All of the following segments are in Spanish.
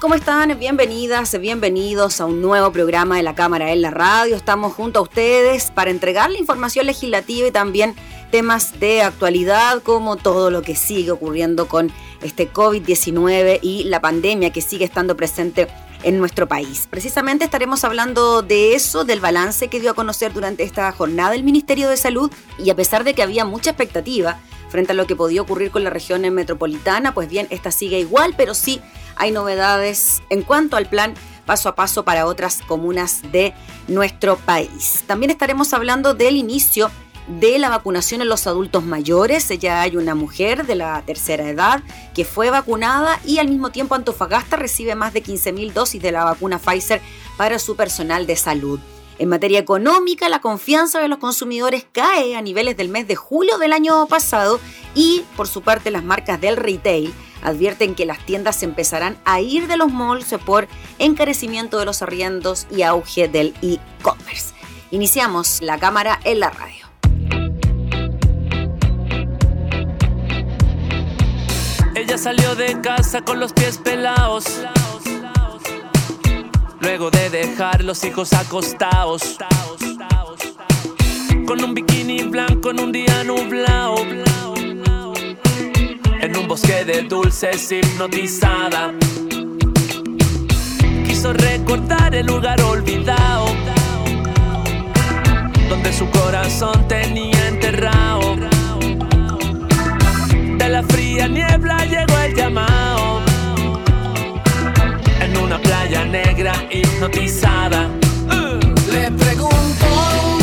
¿Cómo están? Bienvenidas, bienvenidos a un nuevo programa de la Cámara en la Radio. Estamos junto a ustedes para entregar la información legislativa y también temas de actualidad como todo lo que sigue ocurriendo con este COVID-19 y la pandemia que sigue estando presente en nuestro país. Precisamente estaremos hablando de eso, del balance que dio a conocer durante esta jornada el Ministerio de Salud y a pesar de que había mucha expectativa frente a lo que podía ocurrir con la región metropolitana, pues bien, esta sigue igual, pero sí hay novedades en cuanto al plan paso a paso para otras comunas de nuestro país. También estaremos hablando del inicio de la vacunación en los adultos mayores. Ya hay una mujer de la tercera edad que fue vacunada y al mismo tiempo Antofagasta recibe más de 15.000 dosis de la vacuna Pfizer para su personal de salud. En materia económica, la confianza de los consumidores cae a niveles del mes de julio del año pasado y, por su parte, las marcas del retail advierten que las tiendas empezarán a ir de los malls por encarecimiento de los arriendos y auge del e-commerce. Iniciamos la cámara en la radio. Ella salió de casa con los pies pelados Luego de dejar los hijos acostados. Con un bikini blanco en un día nublado. En bosque de dulces hipnotizada. Quiso recordar el lugar olvidado. Donde su corazón tenía enterrado. De la fría niebla llegó el llamado una playa negra hipnotizada. Le pregunto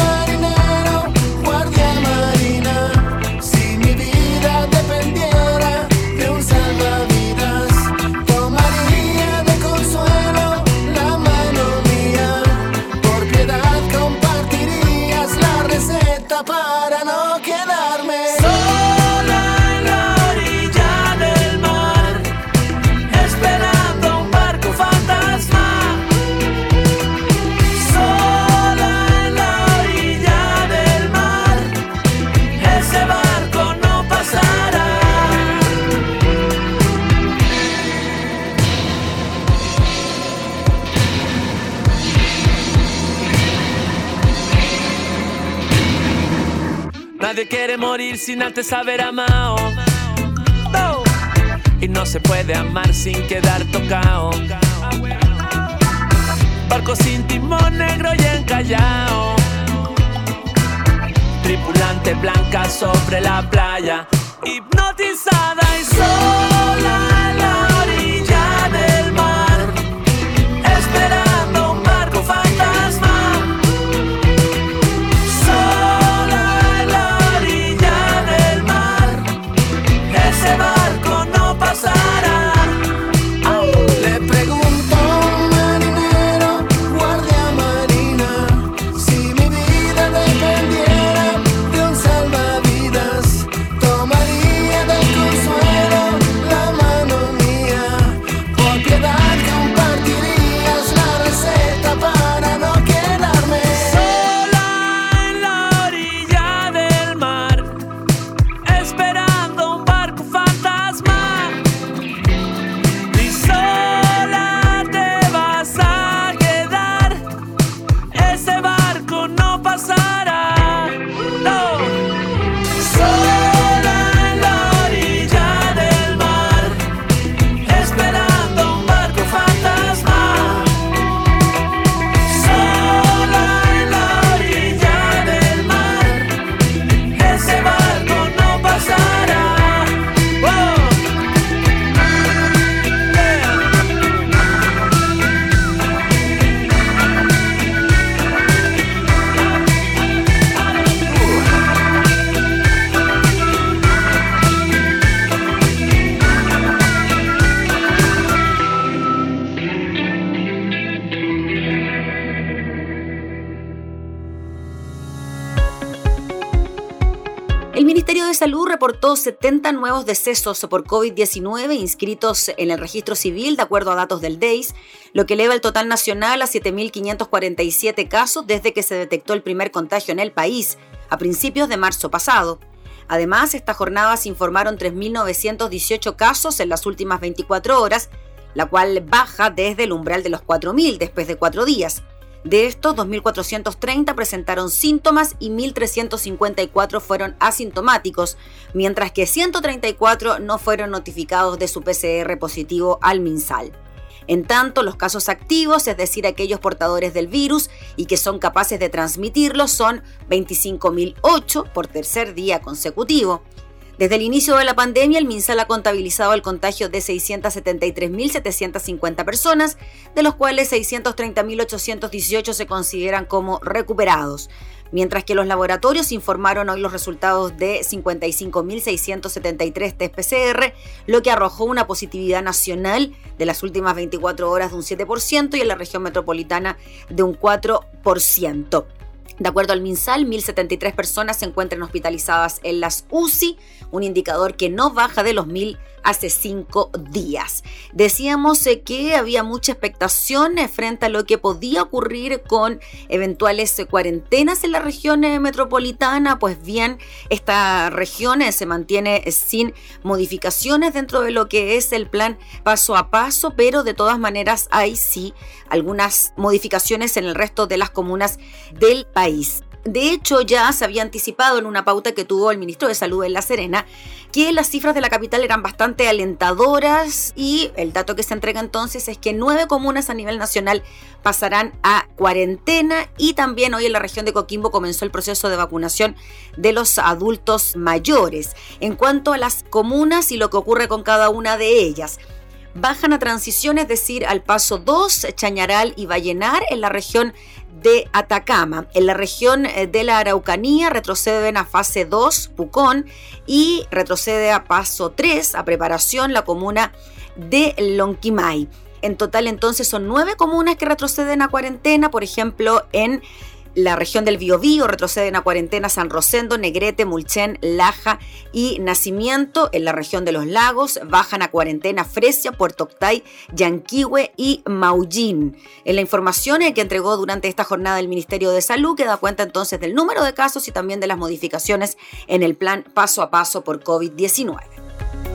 morir sin antes haber amado. Y no se puede amar sin quedar tocado. Barco sin timón negro y encallado. Tripulante blanca sobre la playa. Hipnotizada 70 nuevos decesos por COVID-19 inscritos en el registro civil de acuerdo a datos del DEIS, lo que eleva el total nacional a 7.547 casos desde que se detectó el primer contagio en el país a principios de marzo pasado. Además, esta jornada se informaron 3.918 casos en las últimas 24 horas, la cual baja desde el umbral de los 4.000 después de cuatro días. De estos, 2.430 presentaron síntomas y 1.354 fueron asintomáticos, mientras que 134 no fueron notificados de su PCR positivo al MinSal. En tanto, los casos activos, es decir, aquellos portadores del virus y que son capaces de transmitirlo, son 25.008 por tercer día consecutivo. Desde el inicio de la pandemia, el MinSal ha contabilizado el contagio de 673.750 personas, de los cuales 630.818 se consideran como recuperados, mientras que los laboratorios informaron hoy los resultados de 55.673 test PCR, lo que arrojó una positividad nacional de las últimas 24 horas de un 7% y en la región metropolitana de un 4%. De acuerdo al MinSal, 1.073 personas se encuentran hospitalizadas en las UCI, un indicador que no baja de los 1.000 hace cinco días. Decíamos eh, que había mucha expectación eh, frente a lo que podía ocurrir con eventuales eh, cuarentenas en la región metropolitana. Pues bien, esta región se mantiene sin modificaciones dentro de lo que es el plan paso a paso, pero de todas maneras hay sí algunas modificaciones en el resto de las comunas del país. De hecho, ya se había anticipado en una pauta que tuvo el ministro de Salud en La Serena que las cifras de la capital eran bastante alentadoras y el dato que se entrega entonces es que nueve comunas a nivel nacional pasarán a cuarentena y también hoy en la región de Coquimbo comenzó el proceso de vacunación de los adultos mayores. En cuanto a las comunas y lo que ocurre con cada una de ellas, bajan a transición, es decir, al paso 2, Chañaral y Vallenar en la región de Atacama. En la región eh, de la Araucanía retroceden a fase 2, Pucón, y retrocede a paso 3, a preparación, la comuna de Lonquimay. En total entonces son nueve comunas que retroceden a cuarentena, por ejemplo, en la región del Biobío retroceden a cuarentena San Rosendo, Negrete, Mulchen, Laja y Nacimiento. En la región de los lagos bajan a cuarentena Fresia, Puerto Octay, Yanquihue y Maullín. En la información que entregó durante esta jornada el Ministerio de Salud, que da cuenta entonces del número de casos y también de las modificaciones en el plan paso a paso por COVID-19.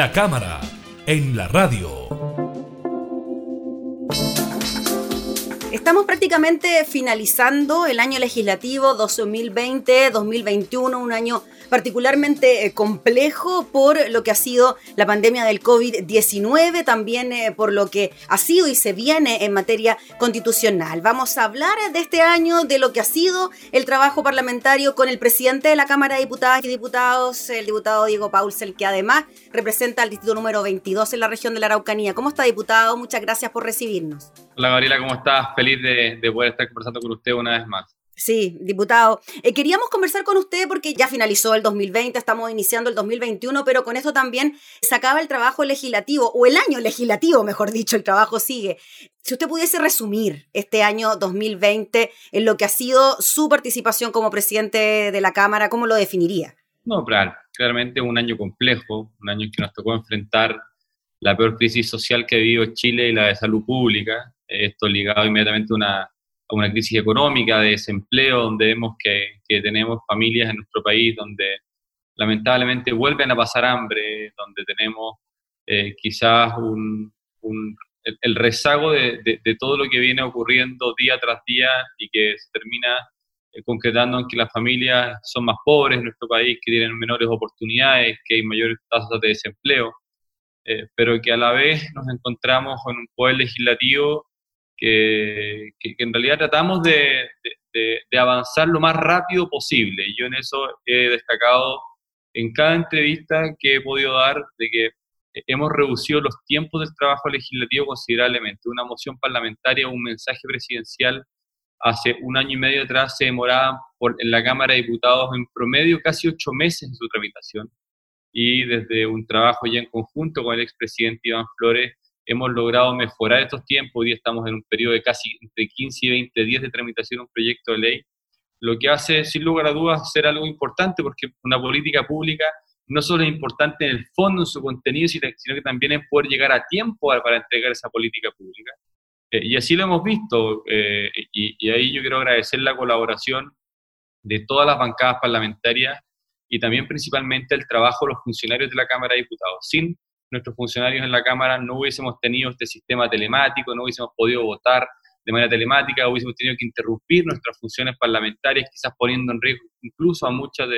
La cámara en la radio. Estamos prácticamente finalizando el año legislativo 2020-2021, un año particularmente eh, complejo por lo que ha sido la pandemia del COVID-19, también eh, por lo que ha sido y se viene en materia constitucional. Vamos a hablar de este año, de lo que ha sido el trabajo parlamentario con el presidente de la Cámara de Diputadas y Diputados, el diputado Diego Paulsel, que además representa al distrito número 22 en la región de la Araucanía. ¿Cómo está, diputado? Muchas gracias por recibirnos. Hola Gabriela, ¿cómo estás? Feliz de, de poder estar conversando con usted una vez más. Sí, diputado. Eh, queríamos conversar con usted porque ya finalizó el 2020, estamos iniciando el 2021, pero con esto también se acaba el trabajo legislativo, o el año legislativo, mejor dicho, el trabajo sigue. Si usted pudiese resumir este año 2020 en lo que ha sido su participación como presidente de la Cámara, ¿cómo lo definiría? No, claro, claramente un año complejo, un año que nos tocó enfrentar la peor crisis social que ha vivido Chile y la de salud pública. Esto ligado inmediatamente a una una crisis económica, de desempleo, donde vemos que, tenemos familias en nuestro país donde lamentablemente vuelven a pasar hambre, donde tenemos eh, quizás un, el, rezago de, todo lo que viene ocurriendo día tras día y que se termina eh, concretando en que las familias son más pobres en nuestro país, que tienen menores oportunidades, que hay mayores tasas de desempleo, eh, pero que a la vez nos encontramos con un poder legislativo que, que, que en realidad tratamos de, de, de, avanzar lo más rápido posible. Y yo en eso he destacado en cada entrevista que he podido dar de que hemos reducido los tiempos del trabajo legislativo considerablemente. Una moción parlamentaria, un mensaje presidencial hace un año y medio atrás se demoraba por, en la Cámara de Diputados en promedio casi ocho meses en su tramitación. Y desde un trabajo ya en conjunto con el expresidente Iván Flores, hemos logrado mejorar estos tiempos. Hoy estamos en un periodo de casi entre 15 y 20 días de tramitación de un proyecto de ley, lo que hace, sin lugar a dudas, ser algo importante porque una política pública no solo es importante en el fondo, en su contenido, sino que también es poder llegar a tiempo para entregar esa política pública. Eh, y así lo hemos visto, eh, y, y ahí yo quiero agradecer la colaboración de todas las bancadas parlamentarias y también principalmente el trabajo de los funcionarios de la Cámara de Diputados. Sin nuestros funcionarios en la Cámara no hubiésemos tenido este sistema telemático, no hubiésemos podido votar de manera telemática, hubiésemos tenido que interrumpir nuestras funciones parlamentarias, quizás poniendo en riesgo incluso a muchos de,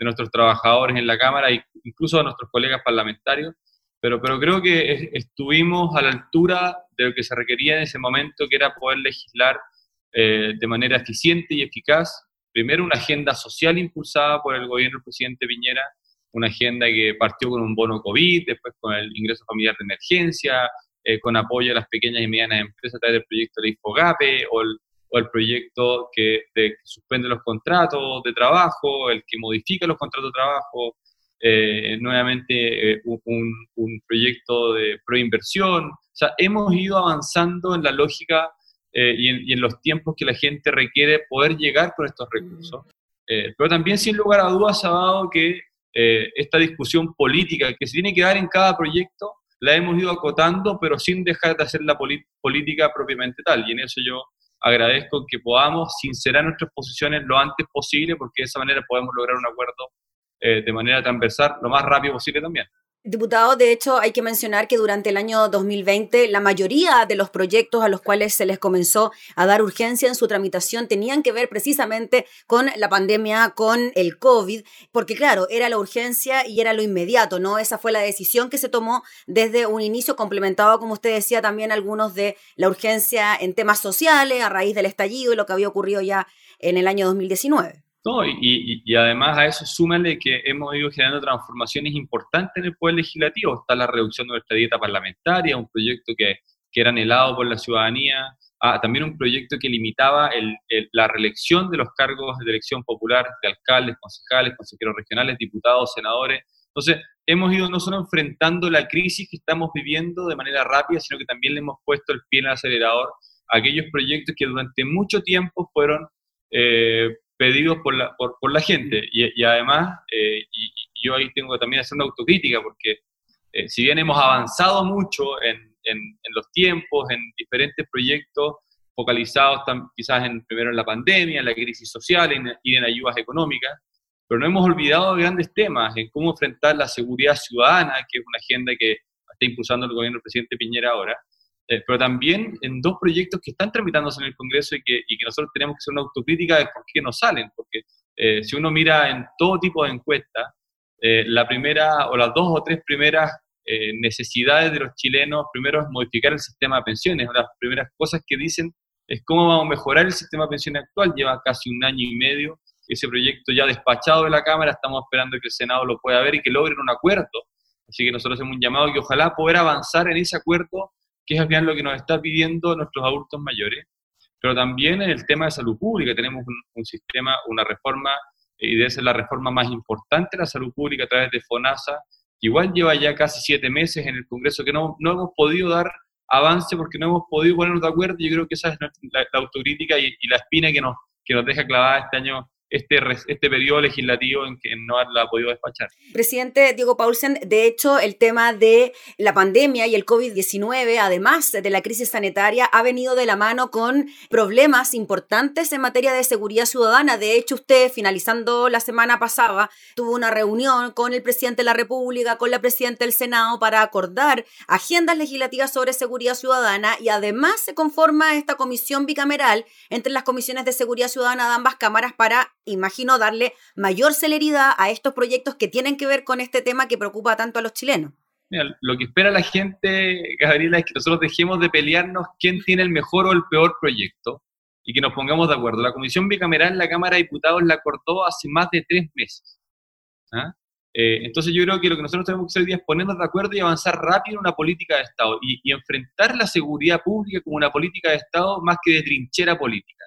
de nuestros trabajadores en la Cámara e incluso a nuestros colegas parlamentarios. Pero, pero creo que estuvimos a la altura de lo que se requería en ese momento, que era poder legislar eh, de manera eficiente y eficaz. Primero, una agenda social impulsada por el gobierno del presidente Piñera, una agenda que partió con un bono COVID, después con el ingreso familiar de emergencia, eh, con apoyo a las pequeñas y medianas empresas a través del proyecto de IFOGAPE o el, o el proyecto que, de, que, suspende los contratos de trabajo, el que modifica los contratos de trabajo, eh, nuevamente eh, un, un, proyecto de proinversión. O sea, hemos ido avanzando en la lógica y en, y, en, los tiempos que la gente requiere poder llegar con estos recursos. Eh, pero también, sin lugar a dudas, ha dado que eh, esta discusión política que se tiene que dar en cada proyecto, la hemos ido acotando, pero sin dejar de hacer la política propiamente tal. Y en eso yo agradezco que podamos sincerar nuestras posiciones lo antes posible, porque de esa manera podemos lograr un acuerdo eh, de manera transversal lo más rápido posible también. Diputado, de hecho, hay que mencionar que durante el año 2020 la mayoría de los proyectos a los cuales se les comenzó a dar urgencia en su tramitación tenían que ver precisamente con la pandemia, con el COVID, porque claro, era la urgencia y era lo inmediato, ¿no? Esa fue la decisión que se tomó desde un inicio, complementado, como usted decía, también algunos de la urgencia en temas sociales a raíz del estallido y lo que había ocurrido ya en el año 2019. No, y, y, además a eso súmale que hemos ido generando transformaciones importantes en el Poder Legislativo. Está la reducción de nuestra dieta parlamentaria, un proyecto que, que era anhelado por la ciudadanía, ah, también un proyecto que limitaba el, el, la reelección de los cargos de elección popular de alcaldes, concejales, consejeros regionales, diputados, senadores. Entonces, hemos ido no solo enfrentando la crisis que estamos viviendo de manera rápida, sino que también le hemos puesto el pie en el acelerador a aquellos proyectos que durante mucho tiempo fueron... Eh, pedidos por la, por, por la gente. Y, y además, eh, y, y, yo ahí tengo también una autocrítica, porque eh, si bien hemos avanzado mucho en, en, en, los tiempos, en diferentes proyectos focalizados tam, quizás en, primero en la pandemia, en la crisis social en, y en ayudas económicas, pero no hemos olvidado grandes temas en cómo enfrentar la seguridad ciudadana, que es una agenda que está impulsando el gobierno del presidente Piñera ahora, eh, pero también en dos proyectos que están tramitándose en el Congreso y que, y que nosotros tenemos que hacer una autocrítica de por qué no salen, porque eh, si uno mira en todo tipo de encuestas, eh, la primera o las dos o tres primeras necesidades de los chilenos, primero es modificar el sistema de pensiones, las primeras cosas que dicen es cómo vamos a mejorar el sistema de pensiones actual, lleva casi un año y medio ese proyecto ya despachado de la Cámara, estamos esperando que el Senado lo pueda ver y que logren un acuerdo. Así que nosotros hemos un llamado que ojalá poder avanzar en ese acuerdo que es al final lo que nos está pidiendo nuestros adultos mayores, pero también en el tema de salud pública tenemos un, sistema, una reforma, y debe ser la reforma más importante de la salud pública a través de FONASA, que igual lleva ya casi siete meses en el Congreso, que no, no hemos podido dar avance porque no hemos podido ponernos de acuerdo. Yo creo que esa es la, autocrítica y, y, la espina que nos, que nos deja clavada este año este, este periodo legislativo en que no la ha podido despachar. Presidente Diego Paulsen, de hecho, el tema de la pandemia y el COVID-19, además de la crisis sanitaria, ha venido de la mano con problemas importantes en materia de seguridad ciudadana. De hecho, usted, finalizando la semana pasada, tuvo una reunión con el presidente de la República, con la presidenta del Senado, para acordar agendas legislativas sobre seguridad ciudadana y además se conforma esta comisión bicameral entre las comisiones de seguridad ciudadana de ambas cámaras para imagino, darle mayor celeridad a estos proyectos que tienen que ver con este tema que preocupa tanto a los chilenos. Lo que espera la gente, Gabriela, es que nosotros dejemos de pelearnos quién tiene el mejor o el peor proyecto y que nos pongamos de acuerdo. La Comisión Bicameral, la Cámara de Diputados la acordó hace más de tres meses. ¿ah? Eh, entonces yo creo que lo que nosotros tenemos que hacer hoy es ponernos de acuerdo y avanzar rápido en una política de Estado y enfrentar la seguridad pública como una política de Estado más que de trinchera política.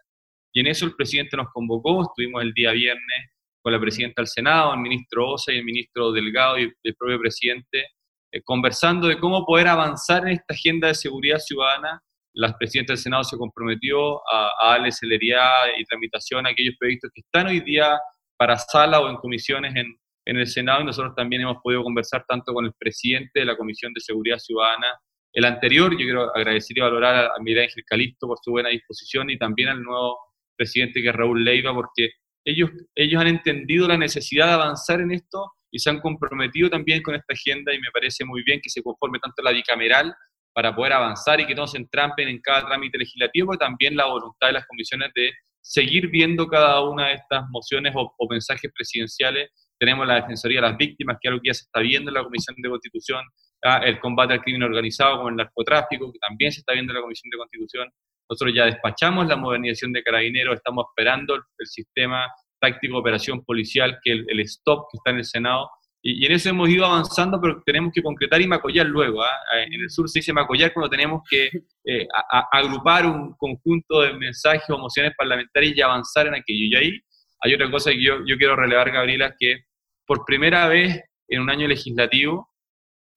Y en eso el presidente nos convocó, estuvimos el día viernes con la presidenta del Senado, el ministro Osa y el ministro Delgado y el propio presidente, eh, conversando de cómo poder avanzar en esta agenda de seguridad ciudadana. La presidenta del Senado se comprometió a, darle celeridad y tramitación a aquellos proyectos que están hoy día para sala o en comisiones en, en el Senado y nosotros también hemos podido conversar tanto con el presidente de la Comisión de Seguridad Ciudadana, el anterior, yo quiero agradecer y valorar a, a Miguel Ángel Calisto por su buena disposición y también al nuevo presidente que Raúl Leiva, porque ellos, ellos han entendido la necesidad de avanzar en esto y se han comprometido también con esta agenda y me parece muy bien que se conforme tanto la bicameral para poder avanzar y que no se entrampen en cada trámite legislativo, pero también la voluntad de las comisiones de seguir viendo cada una de estas mociones o, mensajes presidenciales. Tenemos la Defensoría de las Víctimas, que es algo que ya se está viendo en la Comisión de Constitución, ¿ah? el combate al crimen organizado como el narcotráfico, que también se está viendo en la Comisión de Constitución. Nosotros ya despachamos la modernización de carabineros, estamos esperando el, sistema táctico de operación policial, que el, el, STOP que está en el Senado, y, en eso hemos ido avanzando, pero tenemos que concretar y macollar luego. ¿ah? En el sur se dice macollar cuando tenemos que eh, agrupar un conjunto de mensajes o mociones parlamentarias y avanzar en aquello. Y ahí hay otra cosa que yo, yo quiero relevar, Gabriela, que por primera vez en un año legislativo,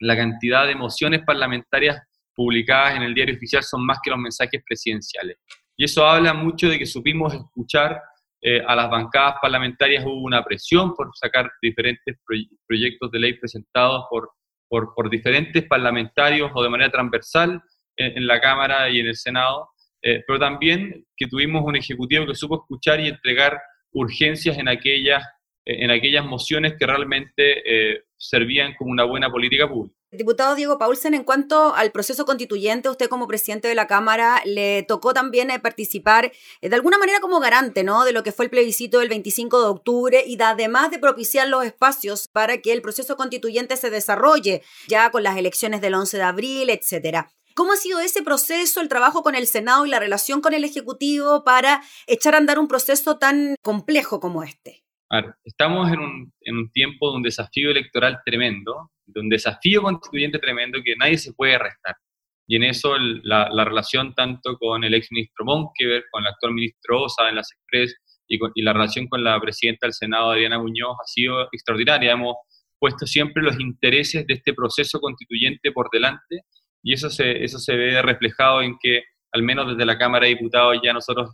la cantidad de mociones parlamentarias publicadas en el diario oficial son más que los mensajes presidenciales. Y eso habla mucho de que supimos escuchar eh, a las bancadas parlamentarias, hubo una presión por sacar diferentes proyectos de ley presentados por, por, diferentes parlamentarios o de manera transversal en, la Cámara y en el Senado, eh, pero también que tuvimos un Ejecutivo que supo escuchar y entregar urgencias en aquellas, en aquellas mociones que realmente eh, servían como una buena política pública. Diputado Diego Paulsen, en cuanto al proceso constituyente, usted como presidente de la Cámara le tocó también eh, participar eh, de alguna manera como garante ¿no? de lo que fue el plebiscito del 25 de octubre y además de propiciar los espacios para que el proceso constituyente se desarrolle ya con las elecciones del 11 de abril, etcétera. ¿Cómo ha sido ese proceso, el trabajo con el Senado y la relación con el Ejecutivo para echar a andar un proceso tan complejo como este? Estamos en un, en un tiempo de un desafío electoral tremendo, de un desafío constituyente tremendo que nadie se puede restar. Y en eso la, la, relación tanto con el ex ministro Monkever, con el actual ministro Osa en las Express y, y, la relación con la presidenta del Senado, Adriana Muñoz, ha sido extraordinaria. Hemos puesto siempre los intereses de este proceso constituyente por delante y eso se, eso se ve reflejado en que, al menos desde la Cámara de Diputados, ya nosotros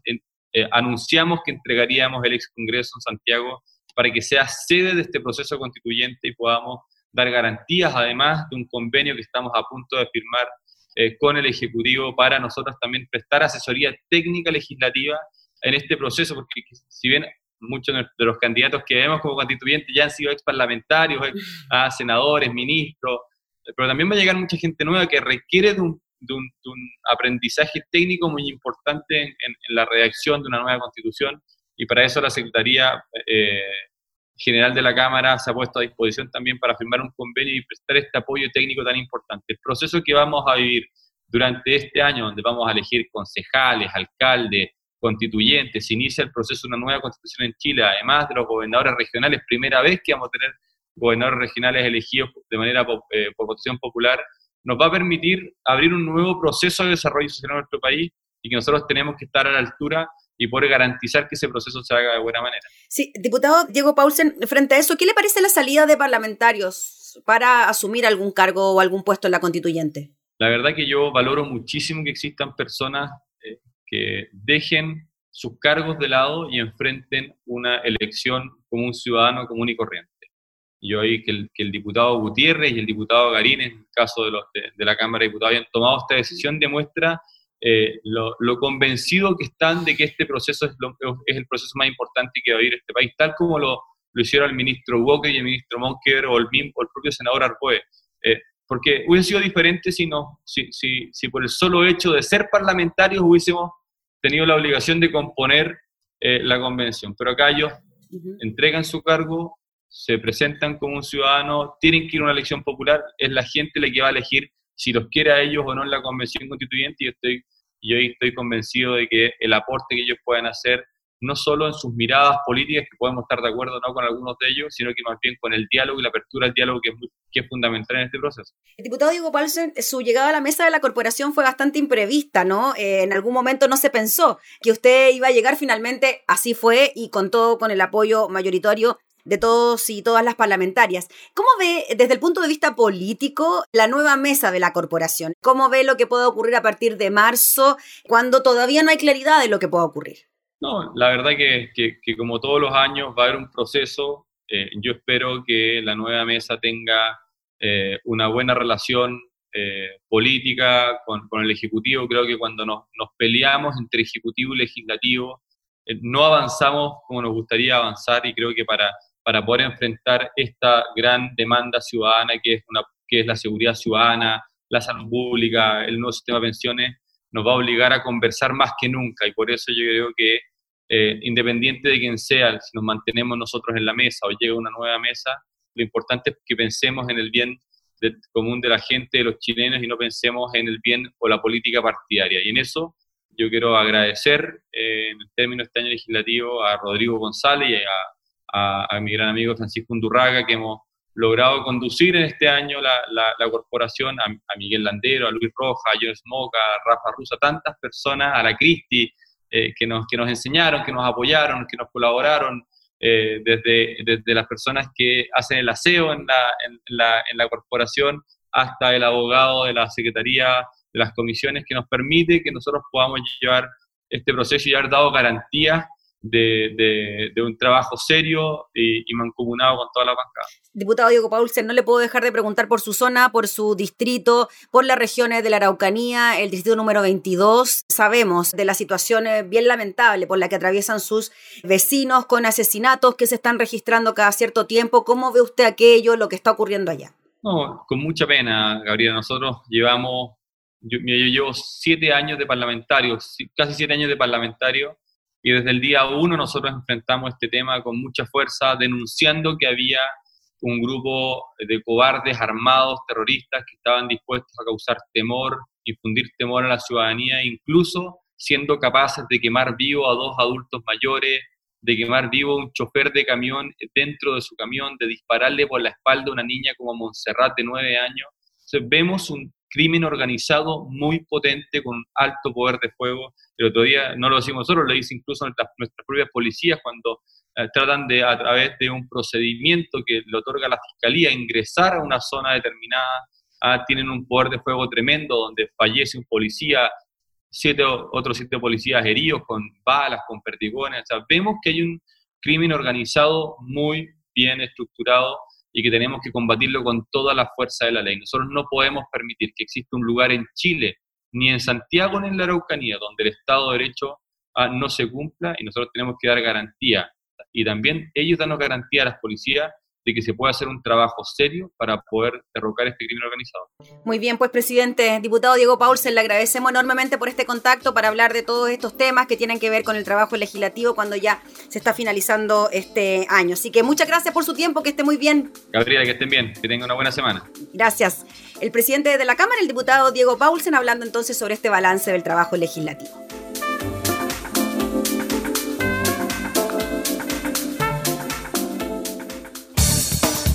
eh, anunciamos que entregaríamos el ex Congreso en Santiago para que sea sede de este proceso constituyente y podamos dar garantías, además de un convenio que estamos a punto de firmar eh, con el Ejecutivo para nosotros también prestar asesoría técnica legislativa en este proceso, porque si bien muchos de los candidatos que vemos como constituyentes ya han sido ex parlamentarios, ex, ah, senadores, ministros, pero también va a llegar mucha gente nueva que requiere de un, de un, de un aprendizaje técnico muy importante en, en, en, la redacción de una nueva constitución y para eso la Secretaría eh, General de la Cámara se ha puesto a disposición también para firmar un convenio y prestar este apoyo técnico tan importante. El proceso que vamos a vivir durante este año, donde vamos a elegir concejales, alcaldes, constituyentes, se inicia el proceso de una nueva constitución en Chile, además de los gobernadores regionales, primera vez que vamos a tener gobernadores regionales elegidos de manera eh, por votación popular, nos va a permitir abrir un nuevo proceso de desarrollo social en nuestro país y que nosotros tenemos que estar a la altura y poder garantizar que ese proceso se haga de buena manera. Sí, diputado Diego Paulsen, frente a eso, ¿qué le parece la salida de parlamentarios para asumir algún cargo o algún puesto en la constituyente? La verdad que yo valoro muchísimo que existan personas eh, que dejen sus cargos de lado y enfrenten una elección como un ciudadano común y corriente. Yo oí que el, que el diputado Gutiérrez y el diputado Garín, en el caso de, los de, de la Cámara de Diputados, hayan tomado esta decisión, demuestra eh, lo, lo, convencido que están de que este proceso es, lo, es, el proceso más importante que va a vivir este país, tal como lo, lo hicieron el ministro Walker y el ministro Monker o el, mismo, o el propio senador Arpoe. Eh, porque hubiese sido diferente si, no, si, si, si por el solo hecho de ser parlamentarios hubiésemos tenido la obligación de componer eh, la convención. Pero acá ellos entregan su cargo, se presentan como un ciudadano, tienen que ir a una elección popular, es la gente la que va a elegir si los quiere a ellos o no en la convención constituyente y estoy, yo estoy convencido de que el aporte que ellos puedan hacer, no solo en sus miradas políticas, que podemos estar de acuerdo no con algunos de ellos, sino que más bien con el diálogo y la apertura al diálogo que es, fundamental en este proceso. El diputado Diego Paulsen, su llegada a la mesa de la corporación fue bastante imprevista, ¿no? Eh, en algún momento no se pensó que usted iba a llegar finalmente, así fue, y con todo, con el apoyo mayoritario de todos y todas las parlamentarias. ¿Cómo ve desde el punto de vista político la nueva mesa de la corporación? ¿Cómo ve lo que puede ocurrir a partir de marzo cuando todavía no hay claridad de lo que pueda ocurrir? No, la verdad que, que, como todos los años va a haber un proceso. Eh, yo espero que la nueva mesa tenga eh, una buena relación eh, política con, con, el Ejecutivo. Creo que cuando nos, nos peleamos entre Ejecutivo y Legislativo, no avanzamos como nos gustaría avanzar y creo que para para poder enfrentar esta gran demanda ciudadana que es, una, que es la seguridad ciudadana, la salud pública, el nuevo sistema de pensiones, nos va a obligar a conversar más que nunca y por eso yo creo que eh, independiente de quién sea, si nos mantenemos nosotros en la mesa o llega una nueva mesa, lo importante es que pensemos en el bien común de la gente, de los chilenos y no pensemos en el bien o la política partidaria. Y en eso yo quiero agradecer eh, en el término de este año legislativo a Rodrigo González y a a, mi gran amigo Francisco Undurraga, que hemos logrado conducir en este año la, la, corporación, a, Miguel Landero, a Luis Roja, a Jones Moca, a Rafa Rusa, tantas personas, a la Cristi, eh, que, nos, que nos enseñaron, que nos apoyaron, que nos colaboraron, eh, desde, desde las personas que hacen el aseo en la, en, la, en la corporación hasta el abogado de la Secretaría de las comisiones, que nos permite que nosotros podamos llevar este proceso y haber dado garantías de, de, de, un trabajo serio y, y, mancomunado con toda la bancada. Diputado Diego Paulsen, no le puedo dejar de preguntar por su zona, por su distrito, por las regiones de la Araucanía, el distrito número 22. Sabemos de la situación bien lamentable por la que atraviesan sus vecinos con asesinatos que se están registrando cada cierto tiempo. ¿Cómo ve usted aquello, lo que está ocurriendo allá? No, con mucha pena, Gabriela. Nosotros llevamos, yo, yo llevo siete años de parlamentario, casi siete años de parlamentario y desde el día uno nosotros enfrentamos este tema con mucha fuerza, denunciando que había un grupo de cobardes armados, terroristas, que estaban dispuestos a causar temor, infundir temor a la ciudadanía, incluso siendo capaces de quemar vivo a dos adultos mayores, de quemar vivo a un chofer de camión dentro de su camión, de dispararle por la espalda a una niña como Montserrat de nueve años. Entonces vemos un crimen organizado muy potente con alto poder de fuego. El otro día, no lo decimos nosotros, lo dice incluso nuestras, nuestras propias policías cuando eh, tratan de, a través de un procedimiento que le otorga la fiscalía, ingresar a una zona determinada. Ah, tienen un poder de fuego tremendo donde fallece un policía, siete otros siete policías heridos con balas, con perdigones. Vemos que hay un crimen organizado muy bien estructurado y que tenemos que combatirlo con toda la fuerza de la ley. Nosotros no podemos permitir que exista un lugar en Chile, ni en Santiago ni en la Araucanía, donde el Estado de Derecho ah, no se cumpla y nosotros tenemos que dar garantía. y también ellos dan garantía a las policías de que se pueda hacer un trabajo serio para poder derrocar este crimen organizado. Muy bien, pues presidente, diputado Diego Paulsen, le agradecemos enormemente por este contacto para hablar de todos estos temas que tienen que ver con el trabajo legislativo cuando ya se está finalizando este año. Así que muchas gracias por su tiempo, que esté muy bien. Gabriela, que estén bien, que tengan una buena semana. Gracias. El presidente de la Cámara, el diputado Diego Paulsen, hablando entonces sobre este balance del trabajo legislativo.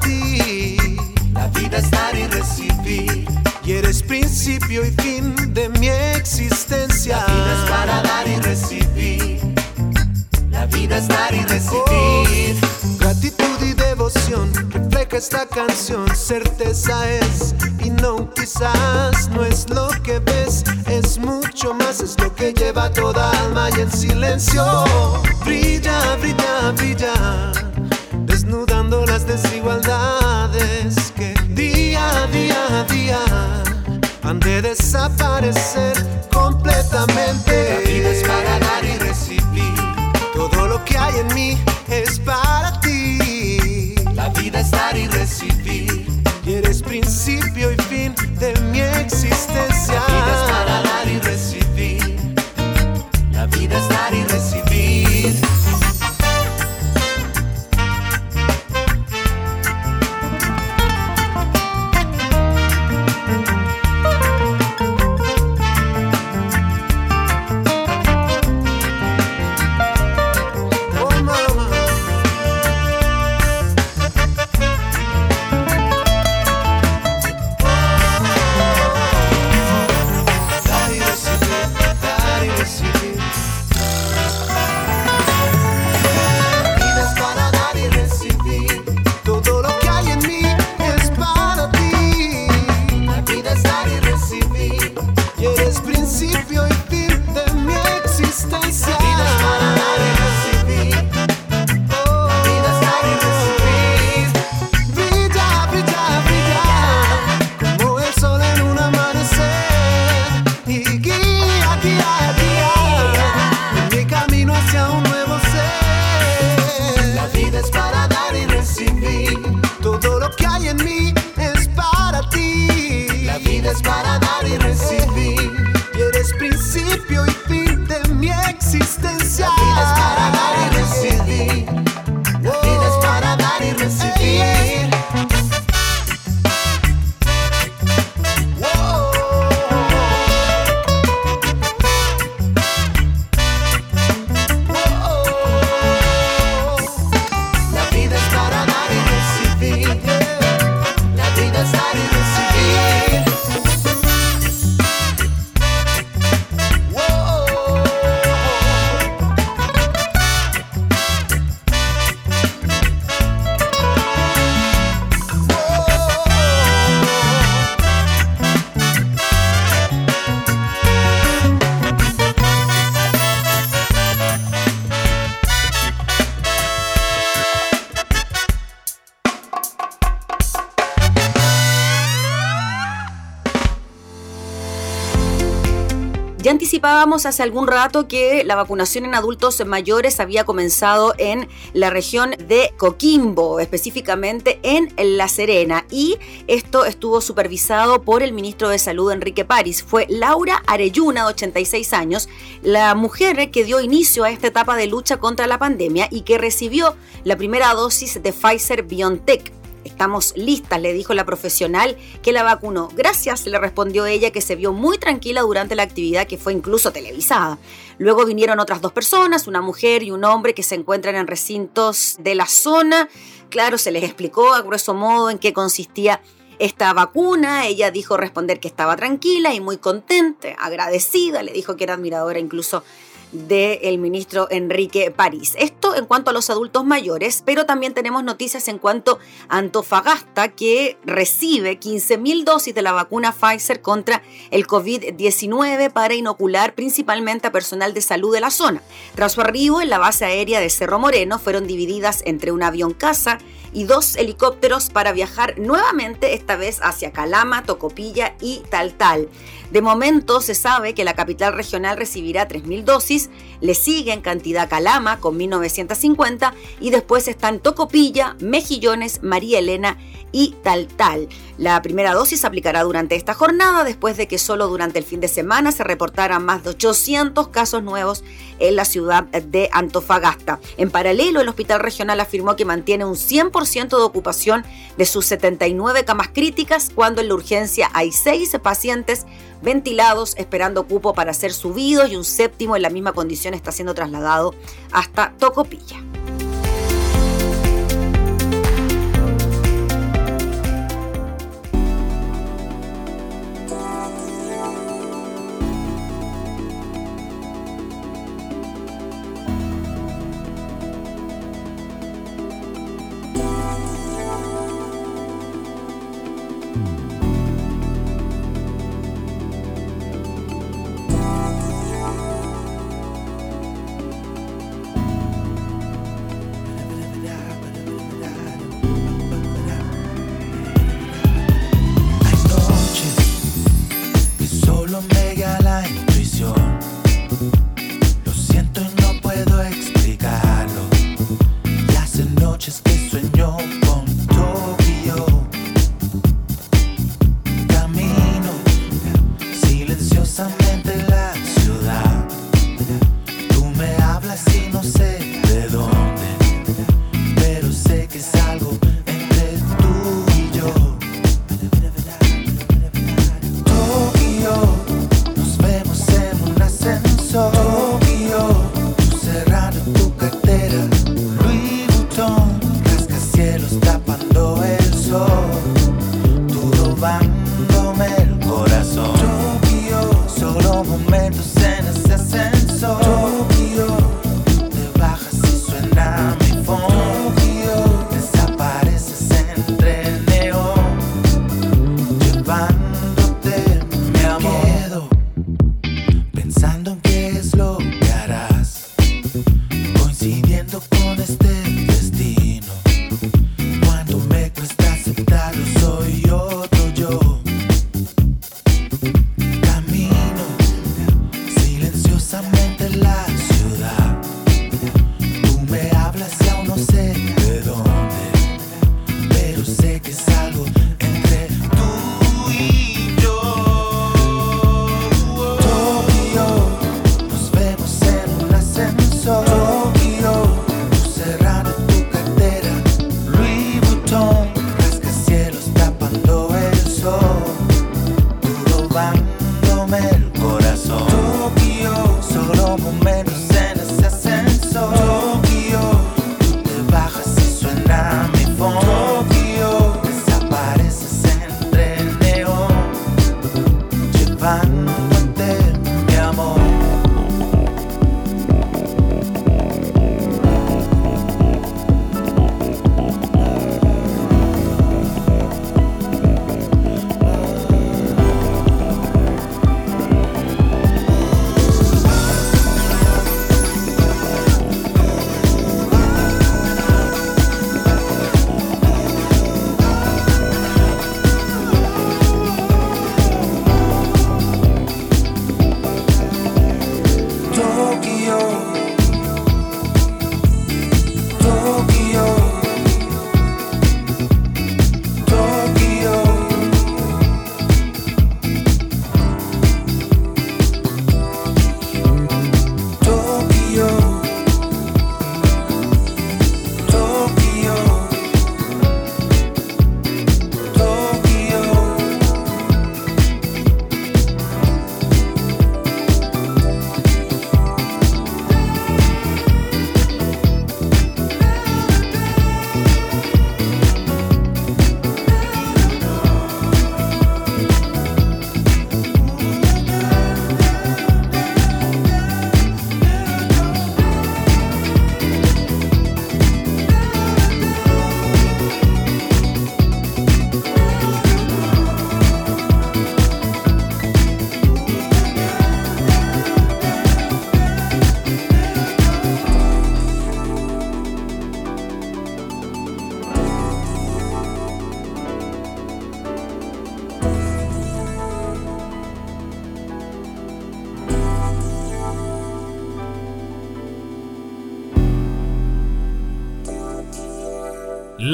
Ti. La vida es dar y recibir. Y eres principio y fin de mi existencia. La vida es para dar y recibir. La vida es dar y recibir. gratitud y devoción refleja esta canción. Certeza es y no quizás no es lo que ves, es mucho más, es lo que lleva toda alma y en silencio brilla, brilla, brilla, las desigualdades que día a día a día han de desaparecer completamente. La vida es para dar y recibir. Todo lo que hay en mí es para ti. La vida es dar y recibir. Y eres principio y fin de mi existencia. Anticipábamos hace algún rato que la vacunación en adultos mayores había comenzado en la región de Coquimbo, específicamente en La Serena, y esto estuvo supervisado por el ministro de Salud Enrique París. Fue Laura Arelluna, de 86 años, la mujer que dio inicio a esta etapa de lucha contra la pandemia y que recibió la primera dosis de Pfizer BioNTech. Estamos listas, le dijo la profesional que la vacunó. Gracias, le respondió ella, que se vio muy tranquila durante la actividad que fue incluso televisada. Luego vinieron otras dos personas, una mujer y un hombre que se encuentran en recintos de la zona. Claro, se les explicó a grueso modo en qué consistía esta vacuna. Ella dijo responder que estaba tranquila y muy contenta, agradecida. Le dijo que era admiradora incluso del ministro Enrique París. Esto en cuanto a los adultos mayores, pero también tenemos noticias en cuanto a Antofagasta, que recibe 15.000 dosis de la vacuna Pfizer contra el COVID-19 para inocular principalmente a personal de salud de la zona. Tras su arribo en la base aérea de Cerro Moreno, fueron divididas entre un avión casa y dos helicópteros para viajar nuevamente, esta vez hacia Calama, Tocopilla y Taltal. De momento se sabe que la capital regional recibirá 3.000 dosis, le sigue en cantidad Calama con 1.950 y después están Tocopilla, Mejillones, María Elena y tal tal. La primera dosis se aplicará durante esta jornada después de que solo durante el fin de semana se reportaran más de 800 casos nuevos en la ciudad de Antofagasta. En paralelo, el hospital regional afirmó que mantiene un 100% de ocupación de sus 79 camas críticas cuando en la urgencia hay 6 pacientes ventilados esperando cupo para ser subidos y un séptimo en la misma condición está siendo trasladado hasta Tocopilla. 통통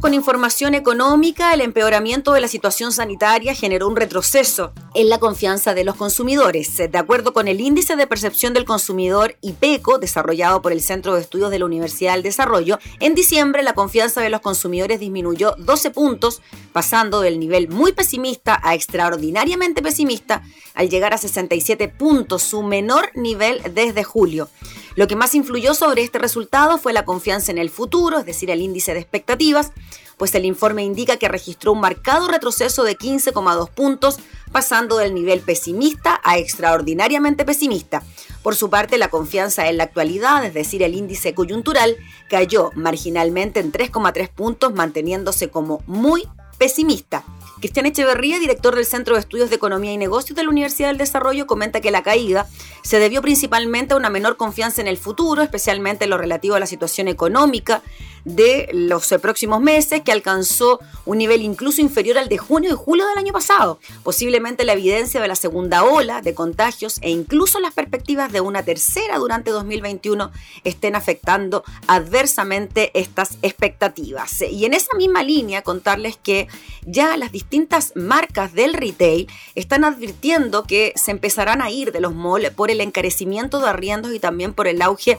Con información económica. El empeoramiento de la situación sanitaria generó un retroceso en la confianza de los consumidores. De acuerdo con el índice de percepción del consumidor IPECO, desarrollado por el Centro de Estudios de la Universidad del Desarrollo, en diciembre la confianza de los consumidores disminuyó 12 puntos, pasando del nivel muy pesimista a extraordinariamente pesimista, al llegar a 67 puntos, su menor nivel desde julio. Lo que más influyó sobre este resultado fue la confianza en el futuro, es decir, el índice de expectativas, pues el informe indica que registró un marcado retroceso de 15,2 puntos, pasando del nivel pesimista a extraordinariamente pesimista. Por su parte, la confianza en la actualidad, es decir, el índice coyuntural, cayó marginalmente en 3,3 puntos, manteniéndose como muy pesimista. Cristian Echeverría, director del Centro de Estudios de Economía y Negocios de la Universidad del Desarrollo, comenta que la caída se debió principalmente a una menor confianza en el futuro, especialmente en lo relativo a la situación económica de los eh, próximos meses, que alcanzó un nivel incluso inferior al de junio y julio del año pasado. Posiblemente la evidencia de la segunda ola de contagios e incluso las perspectivas de una tercera durante 2021 estén afectando adversamente estas expectativas. Y en esa misma línea, contarles que ya las distintas marcas del retail están advirtiendo que se empezarán a ir de los malls por el encarecimiento de arriendos y también por el auge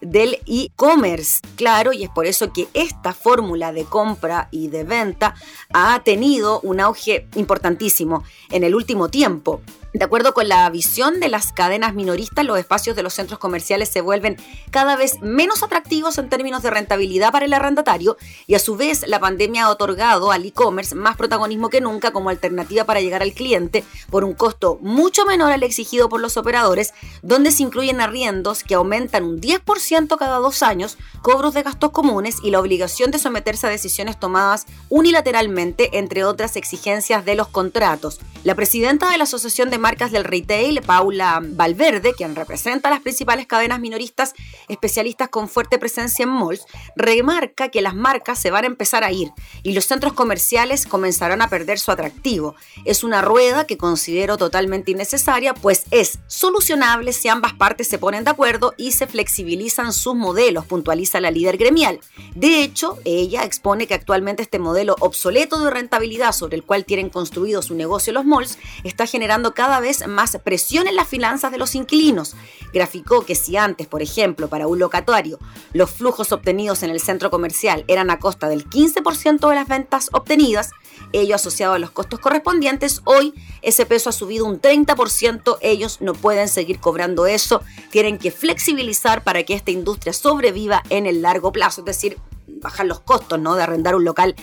del e-commerce. Claro, y es por eso que esta fórmula de compra y de venta ha tenido un auge importantísimo en el último tiempo. De acuerdo con la visión de las cadenas minoristas, los espacios de los centros comerciales se vuelven cada vez menos atractivos en términos de rentabilidad para el arrendatario y a su vez la pandemia ha otorgado al e-commerce más protagonismo que nunca como alternativa para llegar al cliente por un costo mucho menor al exigido por los operadores, donde se incluyen arriendos que aumentan un 10% cada dos años, cobros de gastos comunes y la obligación de someterse a decisiones tomadas unilateralmente, entre otras exigencias de los contratos. La presidenta de la Asociación de marcas del retail, Paula Valverde, quien representa las principales cadenas minoristas especialistas con fuerte presencia en malls, remarca que las marcas se van a empezar a ir y los centros comerciales comenzarán a perder su atractivo. Es una rueda que considero totalmente innecesaria, pues es solucionable si ambas partes se ponen de acuerdo y se flexibilizan sus modelos, puntualiza la líder gremial. De hecho, ella expone que actualmente este modelo obsoleto de rentabilidad sobre el cual tienen construido su negocio los malls está generando cada vez más presión en las finanzas de los inquilinos. Graficó que si antes, por ejemplo, para un locatario, los flujos obtenidos en el centro comercial eran a costa del 15% de las ventas obtenidas, ello asociado a los costos correspondientes, hoy ese peso ha subido un 30%, ellos no pueden seguir cobrando eso, tienen que flexibilizar para que esta industria sobreviva en el largo plazo, es decir, bajar los costos ¿no? de arrendar un local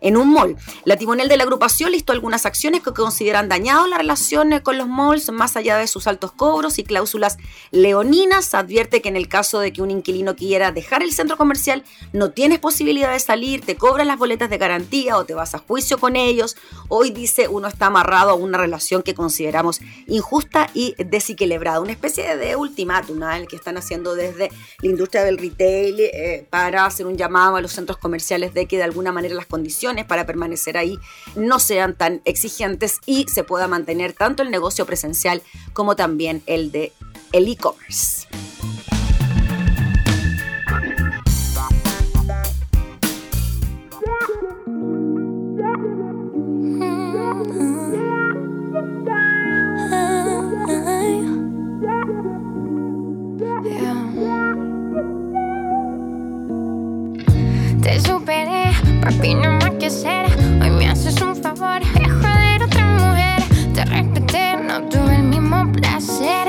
en un mall. La timonel de la agrupación listó algunas acciones que consideran dañado la relación con los malls más allá de sus altos cobros y cláusulas leoninas. Advierte que en el caso de que un inquilino quiera dejar el centro comercial, no tienes posibilidad de salir, te cobran las boletas de garantía o te vas a juicio con ellos. Hoy dice uno está amarrado a una relación que consideramos injusta y desequilibrada. Una especie de ultimátum que están haciendo desde la industria del retail eh, para hacer un llamado a los centros comerciales de que de alguna manera las condiciones para permanecer ahí no sean tan exigentes y se pueda mantener tanto el negocio presencial como también el de el e-commerce. Papi, no más que hacer. Hoy me haces un favor, de joder otra mujer. Te respeté, no tuve el mismo placer.